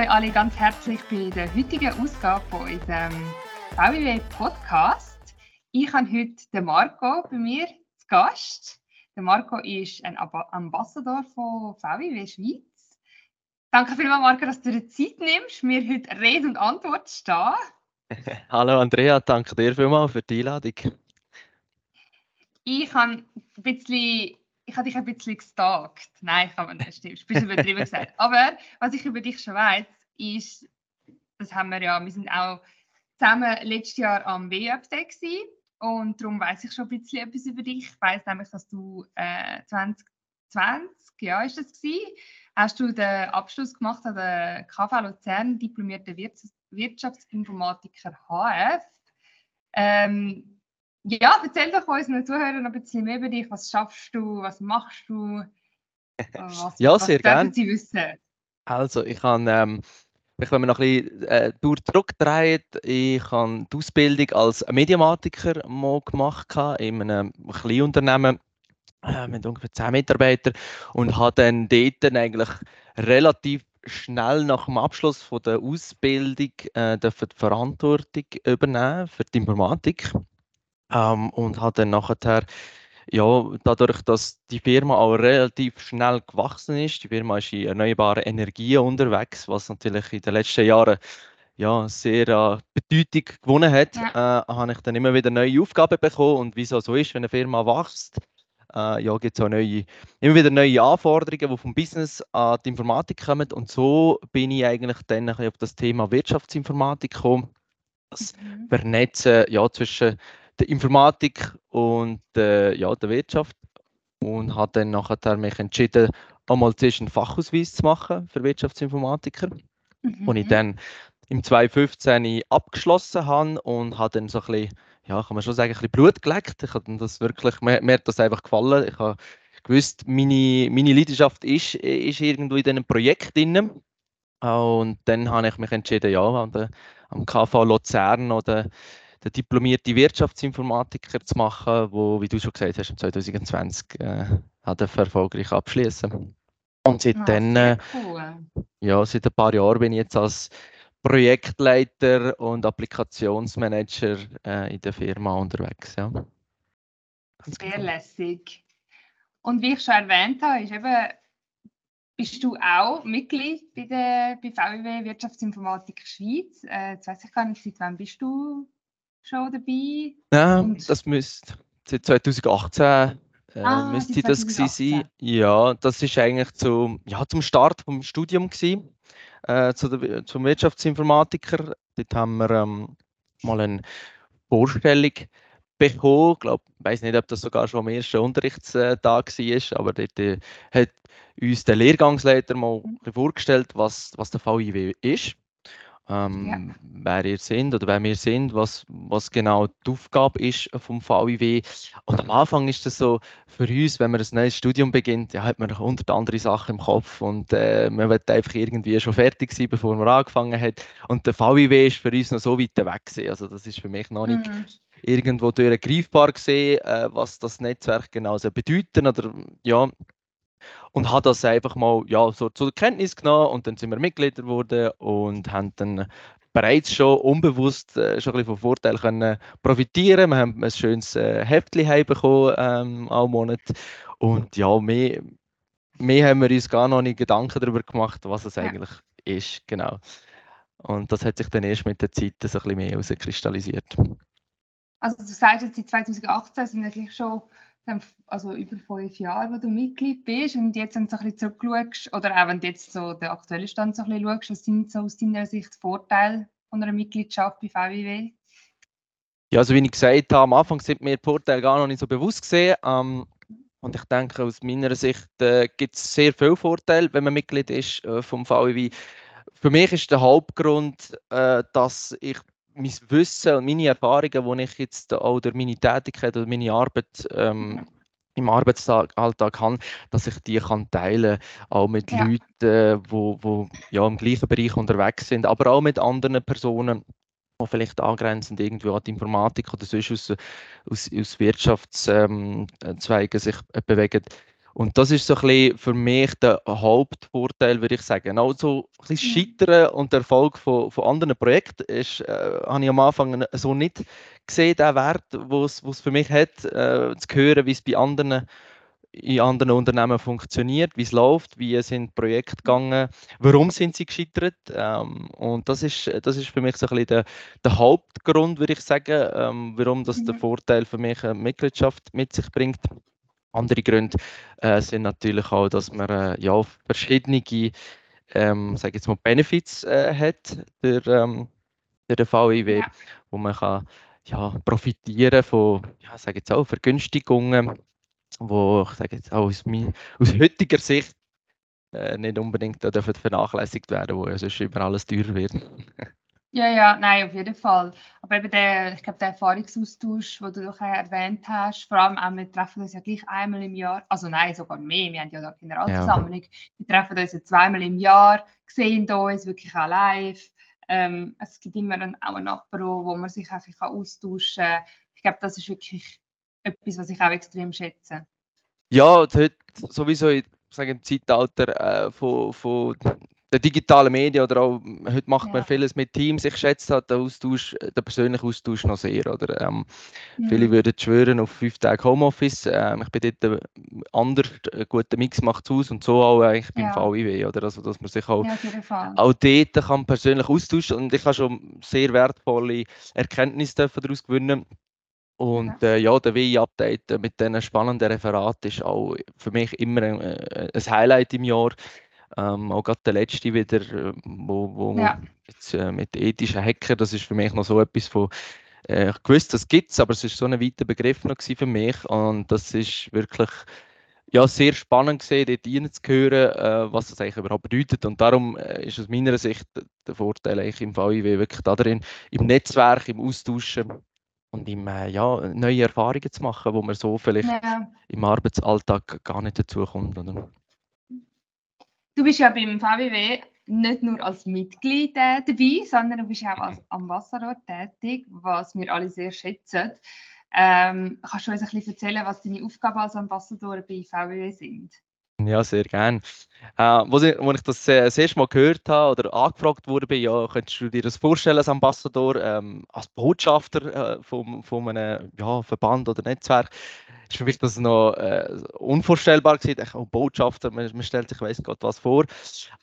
euch alle ganz herzlich bei der heutigen Ausgabe von unserem VWW Podcast. Ich habe heute den Marco bei mir zu Gast. Der Marco ist ein Ambassador von VWW Schweiz. Danke vielmals, Marco, dass du dir Zeit nimmst, mir heute Rede und Antwort zu stehen. Hallo Andrea, danke dir vielmals für die Einladung. Ich habe ein bisschen ich habe dich ein bisschen gestalkt. Nein, kann man nicht, stimmt. Ein bisschen übertrieben gesagt. Aber was ich über dich schon weiß, ist, das haben wir ja, wir sind auch zusammen letztes Jahr am gewesen, und darum weiß ich schon ein bisschen etwas über dich. Ich weiß nämlich, dass du äh, 2020, ja, ist das gewesen, hast du den Abschluss gemacht an der KV Luzern, diplomierter Wirtschaftsinformatiker HF. Ähm, ja, erzähl doch unseren Zuhörern ein bisschen mehr über dich. Was schaffst du? Was machst du? Was, ja, sehr gerne. Sie wissen? Also, ich habe, ähm, ich wenn man noch ein bisschen äh, zurückdreht, ich habe die Ausbildung als Mediamatiker mal gemacht in einem kleinen Unternehmen äh, mit ungefähr 10 Mitarbeitern und habe dann dort eigentlich relativ schnell nach dem Abschluss von der Ausbildung äh, die Verantwortung übernehmen für die Informatik ähm, und hat dann nachher, ja, dadurch, dass die Firma auch relativ schnell gewachsen ist, die Firma ist in erneuerbaren Energien unterwegs, was natürlich in den letzten Jahren ja, sehr äh, Bedeutung gewonnen hat, ja. äh, habe ich dann immer wieder neue Aufgaben bekommen. Und wie es so ist, wenn eine Firma wächst, äh, ja, gibt es auch neue, immer wieder neue Anforderungen, die vom Business an die Informatik kommen. Und so bin ich eigentlich dann auf das Thema Wirtschaftsinformatik gekommen. Das mhm. Vernetzen ja, zwischen der Informatik und äh, ja, der Wirtschaft und habe dann nachher mich entschieden, einmal zuerst einen Fachausweis zu machen für Wirtschaftsinformatiker, mhm. und ich dann im 2015 abgeschlossen habe und habe dann so ein bisschen, ja, kann man schon sagen, ein bisschen Blut geleckt. Ich habe das wirklich, mir, mir hat das einfach gefallen. Ich habe gewusst, meine, meine Leidenschaft ist, ist irgendwo in diesem Projekt drin. Und dann habe ich mich entschieden, ja, an der, am KV Luzern oder den diplomierten Wirtschaftsinformatiker zu machen, wo, wie du schon gesagt hast, im 2020 äh, hat er erfolgreich abschließen. Und seitdem, ah, äh, cool. ja, seit ein paar Jahren bin ich jetzt als Projektleiter und Applikationsmanager äh, in der Firma unterwegs. Ja. Sehr genau. lässig. Und wie ich schon erwähnt habe, ist eben, bist du auch Mitglied bei der bei VW Wirtschaftsinformatik Schweiz. Äh, jetzt weiß ich gar nicht, seit wann bist du schon dabei? Ja, das müsste seit 2018 äh, ah, müsste das gewesen sein. Ja, das ist eigentlich zu, ja, zum Start vom Studium gewesen, äh, zu der, zum Wirtschaftsinformatiker. Dort haben wir ähm, mal eine Vorstellung bekommen. Ich glaube, weiß nicht, ob das sogar schon am ersten Unterrichtstag war, aber dort äh, hat uns der Lehrgangsleiter mal mhm. vorgestellt, was, was der VIW ist ähm, ja. wer ihr sind oder wer wir sind, was, was genau die Aufgabe ist vom VIW. Und am Anfang ist das so für uns, wenn man ein neues Studium beginnt, ja, hat man hundert andere Sachen im Kopf und äh, man wird einfach irgendwie schon fertig sein, bevor man angefangen hat. Und der VIW ist für uns noch so weit weg gewesen. Also das ist für mich noch nicht mhm. irgendwo greifbar gesehen, äh, was das Netzwerk genau so bedeuten oder ja, und habe das einfach mal ja, so zur Kenntnis genommen und dann sind wir Mitglieder geworden und haben dann bereits schon unbewusst äh, schon ein bisschen von Vorteil können profitieren. Wir haben ein schönes äh, Heftchen bekommen ähm, am Monat und ja, mehr, mehr haben wir uns gar noch nicht Gedanken darüber gemacht, was es ja. eigentlich ist, genau. Und das hat sich dann erst mit der Zeit so ein bisschen mehr herauskristallisiert. Also du sagst jetzt, seit 2018 sind eigentlich schon also über fünf Jahre, wo du Mitglied bist und jetzt wenn du so ein bisschen zurückschaust, oder auch wenn du jetzt so den aktuellen Stand so ein bisschen schaust, was sind so aus deiner Sicht Vorteile von einer Mitgliedschaft bei VWW? Ja, also wie ich gesagt habe, am Anfang sind mir die Vorteile gar noch nicht so bewusst gesehen. Ähm, und ich denke, aus meiner Sicht äh, gibt es sehr viele Vorteile, wenn man Mitglied ist äh, vom VWW. Für mich ist der Hauptgrund, äh, dass ich mein Wissen und meine Erfahrungen, die ich jetzt auch durch meine Tätigkeit oder meine Arbeit ähm, im Arbeitsalltag habe, dass ich die kann teilen auch mit ja. Leuten, die wo, wo, ja, im gleichen Bereich unterwegs sind, aber auch mit anderen Personen, die vielleicht angrenzend irgendwie an die Informatik oder sonst aus, aus, aus Wirtschaftszweigen sich bewegen. Und das ist so ein bisschen für mich der Hauptvorteil, würde ich sagen. Also ein bisschen Scheitern und der Erfolg von, von anderen Projekten ist, äh, habe ich am Anfang so nicht gesehen, den Wert, den es für mich hat, äh, zu hören, wie es bei anderen in anderen Unternehmen funktioniert, wie es läuft, wie sind Projekte gegangen, warum sind sie gescheitert. Ähm, und das ist, das ist für mich so ein bisschen der, der Hauptgrund, würde ich sagen, ähm, warum das mhm. der Vorteil für mich eine Mitgliedschaft mit sich bringt. Andere Gründe äh, sind natürlich auch, dass man äh, ja, verschiedene ähm, sage jetzt mal Benefits äh, hat durch, ähm, den VIW, ja. wo man kann ja, profitieren von ja, sage jetzt auch Vergünstigungen wo ich sage jetzt auch aus, mein, aus heutiger Sicht äh, nicht unbedingt dürfen vernachlässigt werden, wo ja sonst über alles teurer wird. ja, ja, nein, auf jeden Fall. Aber eben der, ich glaube, der Erfahrungsaustausch, den du doch erwähnt hast, vor allem auch, wir treffen uns ja gleich einmal im Jahr, also nein, sogar mehr, wir haben ja da Generalversammlung, ja. wir treffen uns ja zweimal im Jahr, sehen uns wirklich auch live. Ähm, es gibt immer ein, auch ein Apero, wo man sich einfach austauschen kann. Ich glaube, das ist wirklich etwas, was ich auch extrem schätze. Ja, heute sowieso ich sage, im Zeitalter äh, von, von der digitalen Medien oder auch, heute macht ja. man vieles mit Teams. Ich schätze halt den Austausch, den persönlichen Austausch noch sehr. Oder? Ähm, ja. Viele würden schwören auf fünf Tage Homeoffice. Ähm, ich bin dort anders, einen guten Mix macht es aus und so auch eigentlich beim ja. VIW. Oder? Also, dass man sich auch, ja, auch dort kann persönlich austauschen und ich habe schon sehr wertvolle Erkenntnisse daraus gewinnen und äh, ja, der WI-Update mit diesen spannenden Referaten ist auch für mich immer ein, äh, ein Highlight im Jahr. Ähm, auch gerade der letzte wieder, wo, wo ja. jetzt, äh, mit ethischen Hacker, das ist für mich noch so etwas von, äh, ich wusste, das gibt es, aber es ist so ein weiter Begriff noch für mich und das ist wirklich ja, sehr spannend gesehen, dort reinzuhören, äh, was das eigentlich überhaupt bedeutet. Und darum äh, ist aus meiner Sicht der Vorteil eigentlich im VIW wirklich darin, im Netzwerk, im Austauschen und ihm äh, ja, neue Erfahrungen zu machen, wo man so vielleicht ja. im Arbeitsalltag gar nicht dazu kommt. Oder? Du bist ja beim VWW nicht nur als Mitglied äh, dabei, sondern du bist auch als Ambassador tätig, was wir alle sehr schätzen. Ähm, kannst du uns ein bisschen erzählen, was deine Aufgaben als Ambassador bei VWW sind? Ja, sehr gerne. Äh, als, ich, ich das äh, das erste Mal gehört habe oder angefragt wurde, ja, könntest du dir das vorstellen als Ambassador, ähm, als Botschafter äh, von, von einem ja, Verband oder Netzwerk? ist für mich das noch äh, unvorstellbar gewesen. Ich, oh, Botschafter, man, man, stellt sich weiß Gott was vor.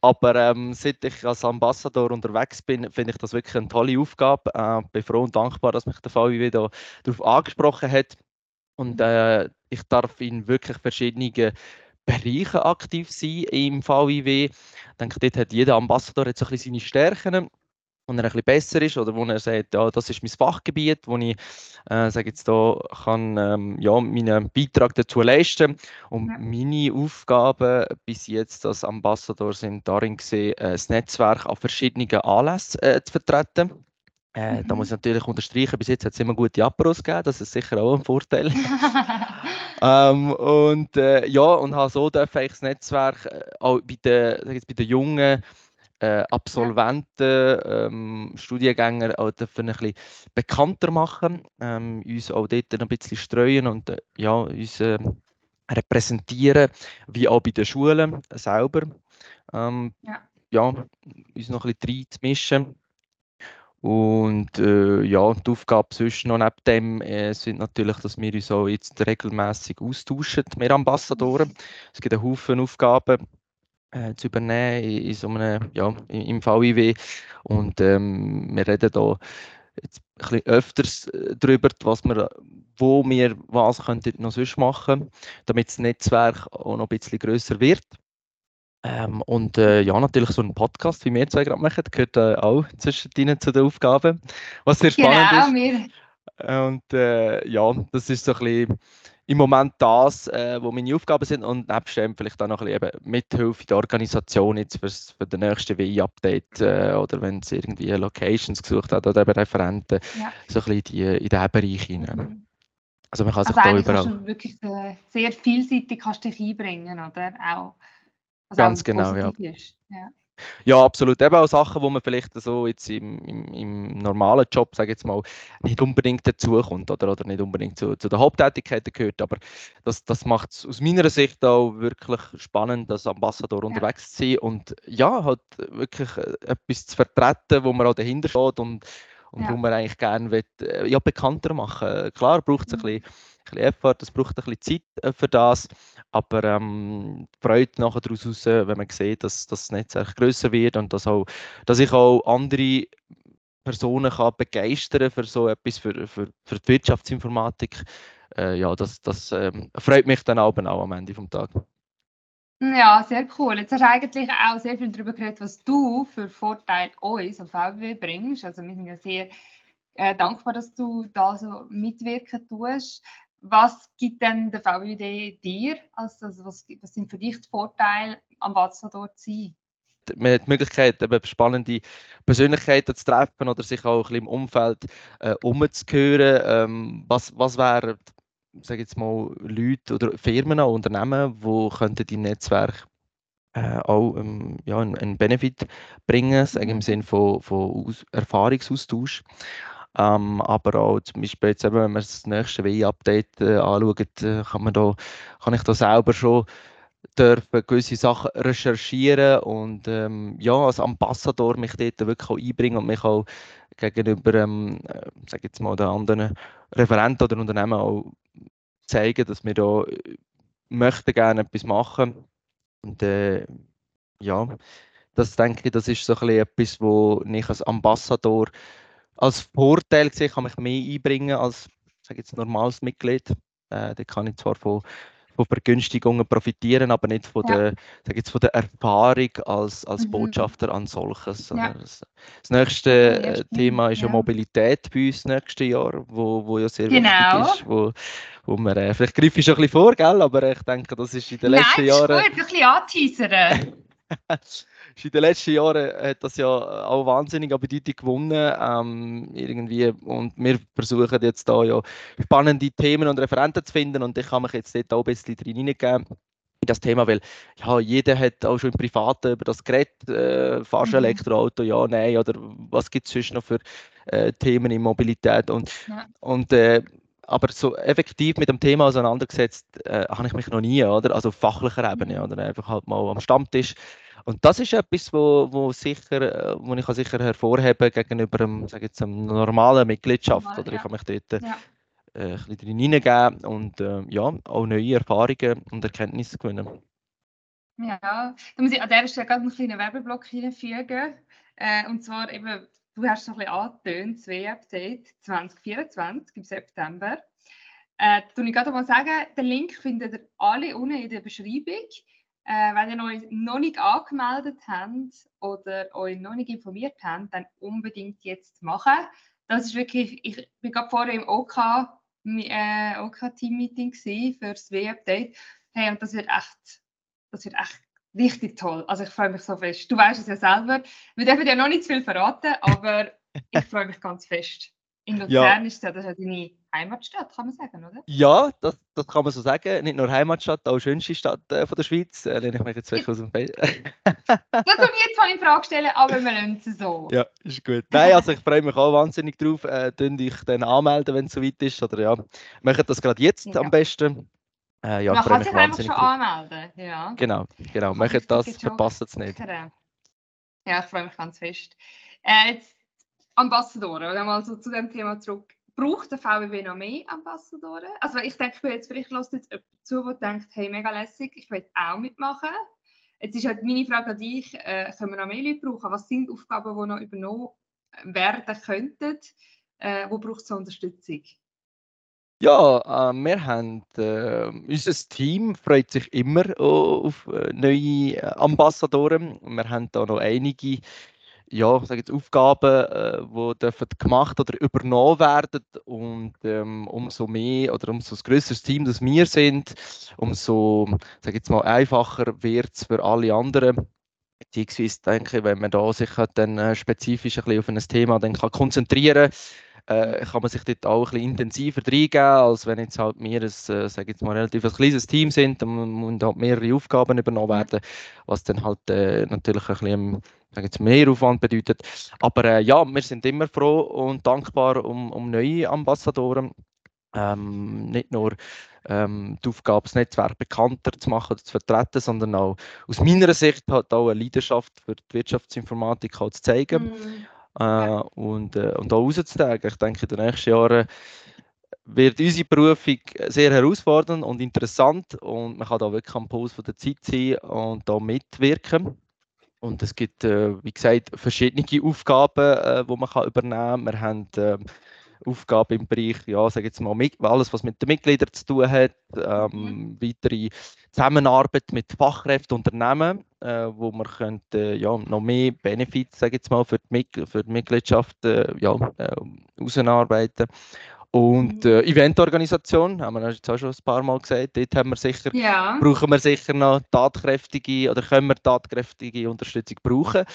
Aber ähm, seit ich als Ambassador unterwegs bin, finde ich das wirklich eine tolle Aufgabe. Äh, bin froh und dankbar, dass mich der VW wieder darauf angesprochen hat. Und äh, ich darf in wirklich verschiedene Bereichen aktiv sein im VIW. Ich denke, dort hat jeder Ambassador jetzt ein bisschen seine Stärken wo er ein bisschen besser ist oder wo er sagt, ja, das ist mein Fachgebiet, wo ich, äh, sage jetzt da, kann ähm, ja, meinen Beitrag dazu leisten. Und ja. meine Aufgaben bis jetzt als Ambassador sind darin gesehen, äh, das Netzwerk an verschiedenen Anlässen äh, zu vertreten. Äh, mhm. Da muss ich natürlich unterstreichen, bis jetzt hat es immer gute Aperos gegeben, das ist sicher auch ein Vorteil. ähm, und äh, ja, und habe so dürfen ich das Netzwerk äh, auch bei den, jetzt bei den jungen äh, Absolventen, ähm, Studiengänger auch dürfen ein bisschen bekannter machen, ähm, uns auch dort ein bisschen streuen und äh, ja, uns äh, repräsentieren, wie auch bei den Schulen selber. Ähm, ja. ja, uns noch ein bisschen reinzumischen und äh, ja, die Aufgabe sonst noch neben dem äh, sind natürlich, dass wir uns auch jetzt regelmäßig austauschen, wir Ambassadoren. Es gibt einen Haufen Aufgaben äh, zu übernehmen in, in so einem, ja, im VIW und ähm, wir reden da jetzt ein bisschen öfters äh, darüber, was wir, wo wir was könnten noch sonst machen, damit das Netzwerk auch noch ein bisschen grösser wird. Ähm, und äh, ja, natürlich so ein Podcast, wie wir zwei gerade machen, gehört äh, auch zwischendrin zu den Aufgaben, was sehr spannend genau, ist. Wir. Und äh, ja, das ist so ein bisschen im Moment das, äh, wo meine Aufgaben sind und nebst dem vielleicht auch noch ein bisschen eben Mithilfe der Organisation jetzt für, für den nächsten WI-Update äh, oder wenn es irgendwie Locations gesucht hat oder eben Referenten, ja. so ein bisschen die, in diesen Bereich hinein. Mhm. Also man kann also sich da überall... Du wirklich sehr vielseitig kannst dich einbringen, oder? Auch also Ganz genau, ja. ja. Ja, absolut. Eben auch Sachen, wo man vielleicht so jetzt im, im, im normalen Job, sage ich jetzt mal, nicht unbedingt dazukommt oder, oder nicht unbedingt zu, zu den Haupttätigkeiten gehört. Aber das, das macht es aus meiner Sicht auch wirklich spannend, als Ambassador ja. unterwegs zu sein und ja, halt wirklich äh, etwas zu vertreten, wo man auch dahinter steht und, und ja. wo man eigentlich gerne will, äh, ja, bekannter machen Klar braucht es ein mhm. bisschen bisschen Effort, es braucht ein bisschen Zeit äh, für das, aber ähm, die Freude nachher daraus raus, wenn man sieht, dass, dass das Netzwerk größer wird und dass, auch, dass ich auch andere Personen kann begeistern für so etwas, für, für, für die Wirtschaftsinformatik, äh, ja, das, das ähm, freut mich dann auch, auch am Ende des Tages. Ja, sehr cool. Jetzt hast du eigentlich auch sehr viel darüber geredet, was du für Vorteile uns auf VW bringst. Also wir sind ja sehr äh, dankbar, dass du da so mitwirken tust was gibt denn der VWD dir? Also, was, was sind für dich die Vorteile, am Ambassador zu sein? man hat die Möglichkeit, eben spannende Persönlichkeiten zu treffen oder sich auch ein bisschen im Umfeld äh, umzuhören. Ähm, was, was wären, sage jetzt mal, Leute oder Firmen oder Unternehmen, die könnten im Netzwerk äh, auch ähm, ja, einen, einen Benefit bringen, sagen im mhm. Sinne von, von Aus Erfahrungsaustausch. Ähm, aber auch zum Beispiel jetzt eben, wenn man das nächste WI-Update äh, anschaut, äh, kann, man da, kann ich da selber schon dürfen gewisse Sachen recherchieren und ähm, ja, als Ambassador mich dort wirklich auch einbringen und mich auch gegenüber, ähm, äh, sag jetzt mal, den anderen Referenten oder Unternehmen auch zeigen, dass wir da äh, möchten gerne etwas machen. Und äh, ja, das denke ich, das ist so ein bisschen etwas, wo ich als Ambassador als Vorteil gesehen, kann mich mehr einbringen als sage jetzt, normales Mitglied. Äh, da kann ich zwar von, von Vergünstigungen profitieren, aber nicht von, ja. der, sag jetzt, von der Erfahrung als, als mhm. Botschafter an solches. Ja. Das, das, nächste äh, Thema ist ja. Mobilität bei uns nächstes Jahr, wo, wo ja sehr genau. wichtig ist. Wo, wo man, äh, vielleicht greife ich schon ein bisschen vor, gell? aber ich denke, das ist in den letzten Jahren... Nein, ist gut, ein bisschen anteasern. in den letzten Jahren hat das ja auch wahnsinnig an Bedeutung gewonnen. Ähm, irgendwie, und wir versuchen jetzt da ja spannende Themen und Referenten zu finden und ich kann mich jetzt dort auch ein bisschen drin hineingeben in das Thema, weil ja, jeder hat auch schon im Privaten über das Gerät, äh, fahrst mhm. Elektroauto, ja, nein, oder was gibt es sonst noch für äh, Themen in Mobilität und, ja. und äh, aber so effektiv mit dem Thema auseinandergesetzt äh, habe ich mich noch nie, oder? Also auf fachlicher Ebene, mhm. oder einfach halt mal am Stammtisch und das ist etwas, wo, wo, sicher, äh, wo ich sicher hervorheben gegenüber einem, sage jetzt, einer normalen Mitgliedschaft. Normal, oder ich kann mich dort ja. äh, ein bisschen hineingeben und äh, ja, auch neue Erfahrungen und Erkenntnisse gewinnen. Ja, da muss ich an dieser Stelle gerade einen kleinen Werbeblock hineinfügen. Äh, und zwar eben, du hast es ein bisschen angetönt, das W-Update 2024 im September. Äh, ich gerade mal sagen, den Link findet ihr alle unten in der Beschreibung. Äh, wenn ihr euch noch nicht angemeldet habt oder euch noch nicht informiert habt, dann unbedingt jetzt machen. Das ist wirklich, ich bin gerade vorher im OK, äh, OK Team Meeting für das W-Update. Hey, und das wird echt, das wird echt richtig toll. Also ich freue mich so fest. Du weißt es ja selber. Wir dürfen ja noch nicht zu viel verraten, aber ich freue mich ganz fest. In Luzern ja. ist ja, das ja deine Heimatstadt, kann man sagen, oder? Ja, das, das kann man so sagen. Nicht nur Heimatstadt, auch schönste Stadt äh, von der Schweiz. Äh, lehne ich mich jetzt wirklich aus dem Feld. das soll ich jetzt mal in Frage stellen, aber wir lassen es so. Ja, ist gut. Nein, also ich freue mich auch wahnsinnig drauf. Äh, dich dann anmelden, wenn es soweit ist. Oder ja, macht das gerade jetzt ja. am besten. Äh, ja, man kann sich einfach schon drauf. anmelden. Ja. Genau, genau. Macht das, verpasst es nicht. Ja, ich freue mich ganz fest. Äh, jetzt Ambassadoren, oder mal so zu dem Thema zurück. Braucht der VWW noch mehr Ambassadoren? Also ich denke, jetzt, vielleicht lässt jetzt jemand zu, der denkt, hey, mega lässig, ich will auch mitmachen. Jetzt ist halt meine Frage an dich, äh, können wir noch mehr Leute brauchen? Was sind Aufgaben, die noch übernommen werden könnten? Äh, wo braucht es Unterstützung? Ja, äh, wir haben, äh, unser Team freut sich immer auf äh, neue Ambassadoren. Wir haben da noch einige ja, sage jetzt Aufgaben, äh, die dürfen gemacht oder übernommen werden und ähm, umso mehr oder umso größeres Team, das wir sind, umso, sage jetzt mal, einfacher wird es für alle anderen. Beziehungsweise denke ich, wenn man da sich halt dann äh, spezifisch ein auf ein Thema dann kann konzentrieren äh, kann man sich dort auch ein intensiver reingeben, als wenn jetzt halt wir ein, äh, sage jetzt mal, relativ ein kleines Team sind und halt mehrere Aufgaben übernommen werden, was dann halt äh, natürlich ein bisschen sage jetzt, mehr Aufwand bedeutet. Aber äh, ja, wir sind immer froh und dankbar um, um neue Ambassadoren. Ähm, nicht nur ähm, die Aufgabe, das Netzwerk bekannter zu machen oder zu vertreten, sondern auch aus meiner Sicht halt auch eine Leidenschaft für die Wirtschaftsinformatik halt zu zeigen mhm. äh, und, äh, und auch rauszutragen. Ich denke, in den nächsten Jahren wird unsere Berufung sehr herausfordernd und interessant und man kann da wirklich am Puls von der Zeit sein und da mitwirken. Und es gibt, äh, wie gesagt, verschiedene Aufgaben, äh, die man kann übernehmen kann. Wir haben äh, Aufgaben im Bereich, ja, sage jetzt mal, alles, was mit den Mitgliedern zu tun hat, ähm, mhm. weitere Zusammenarbeit mit Fachkräften, Unternehmen, äh, wo man könnte, ja, noch mehr Benefits, sage jetzt mal, für die, für die Mitgliedschaft äh, ja, äh, ausarbeiten. Und mhm. äh, Eventorganisation, haben wir jetzt auch schon ein paar Mal gesagt, dort haben wir sicher, ja. brauchen wir sicher noch tatkräftige oder können wir tatkräftige Unterstützung brauchen.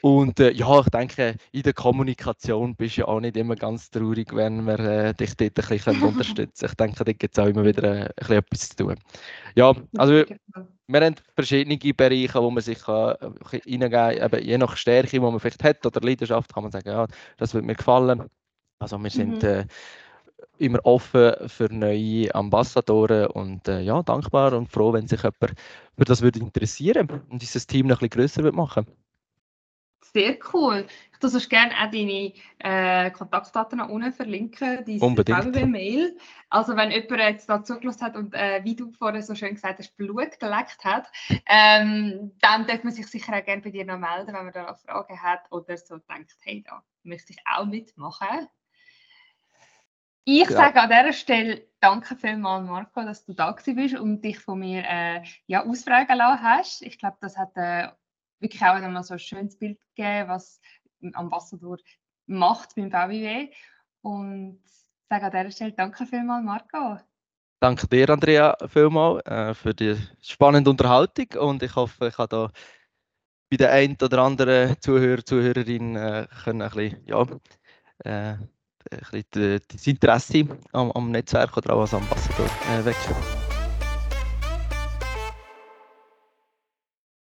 Und äh, ja, ich denke, in der Kommunikation bist du ja auch nicht immer ganz traurig, wenn wir äh, dich dort ein bisschen unterstützen können. Ich denke, da gibt es auch immer wieder äh, ein bisschen etwas zu tun. Ja, also wir, wir haben verschiedene Bereiche, wo man sich kann, äh, reingeben kann, je nach Stärke, die man vielleicht hat oder Leidenschaft, kann man sagen, ja, das wird mir gefallen. Also wir sind... Mhm äh, immer offen für neue Ambassadoren und äh, ja, dankbar und froh, wenn sich jemand für das würde interessieren und dieses Team noch ein bisschen grösser machen Sehr cool. Ich würde sonst gerne auch deine äh, Kontaktdaten nach unten verlinken, deine VW-Mail. Also wenn jemand jetzt da zugelassen hat und äh, wie du vorher so schön gesagt hast, Blut geleckt hat, ähm, dann darf man sich sicher auch gerne bei dir noch melden, wenn man da noch Fragen hat oder so denkt, hey, da möchte ich auch mitmachen. Ich ja. sage an dieser Stelle danke vielmals, Marco, dass du da bist und dich von mir äh, ja, ausfragen lassen hast. Ich glaube, das hat äh, wirklich auch einmal so ein schönes Bild gegeben, was ein Ambassador macht beim VWW. Und ich sage an dieser Stelle danke vielmals, Marco. Danke dir, Andrea, vielmals äh, für die spannende Unterhaltung und ich hoffe, ich habe da bei der einen oder anderen Zuhörer, Zuhörerin äh, können ein bisschen, ja, äh, ein bisschen das Interesse am, am Netzwerk oder auch als Ambassador äh, wechseln.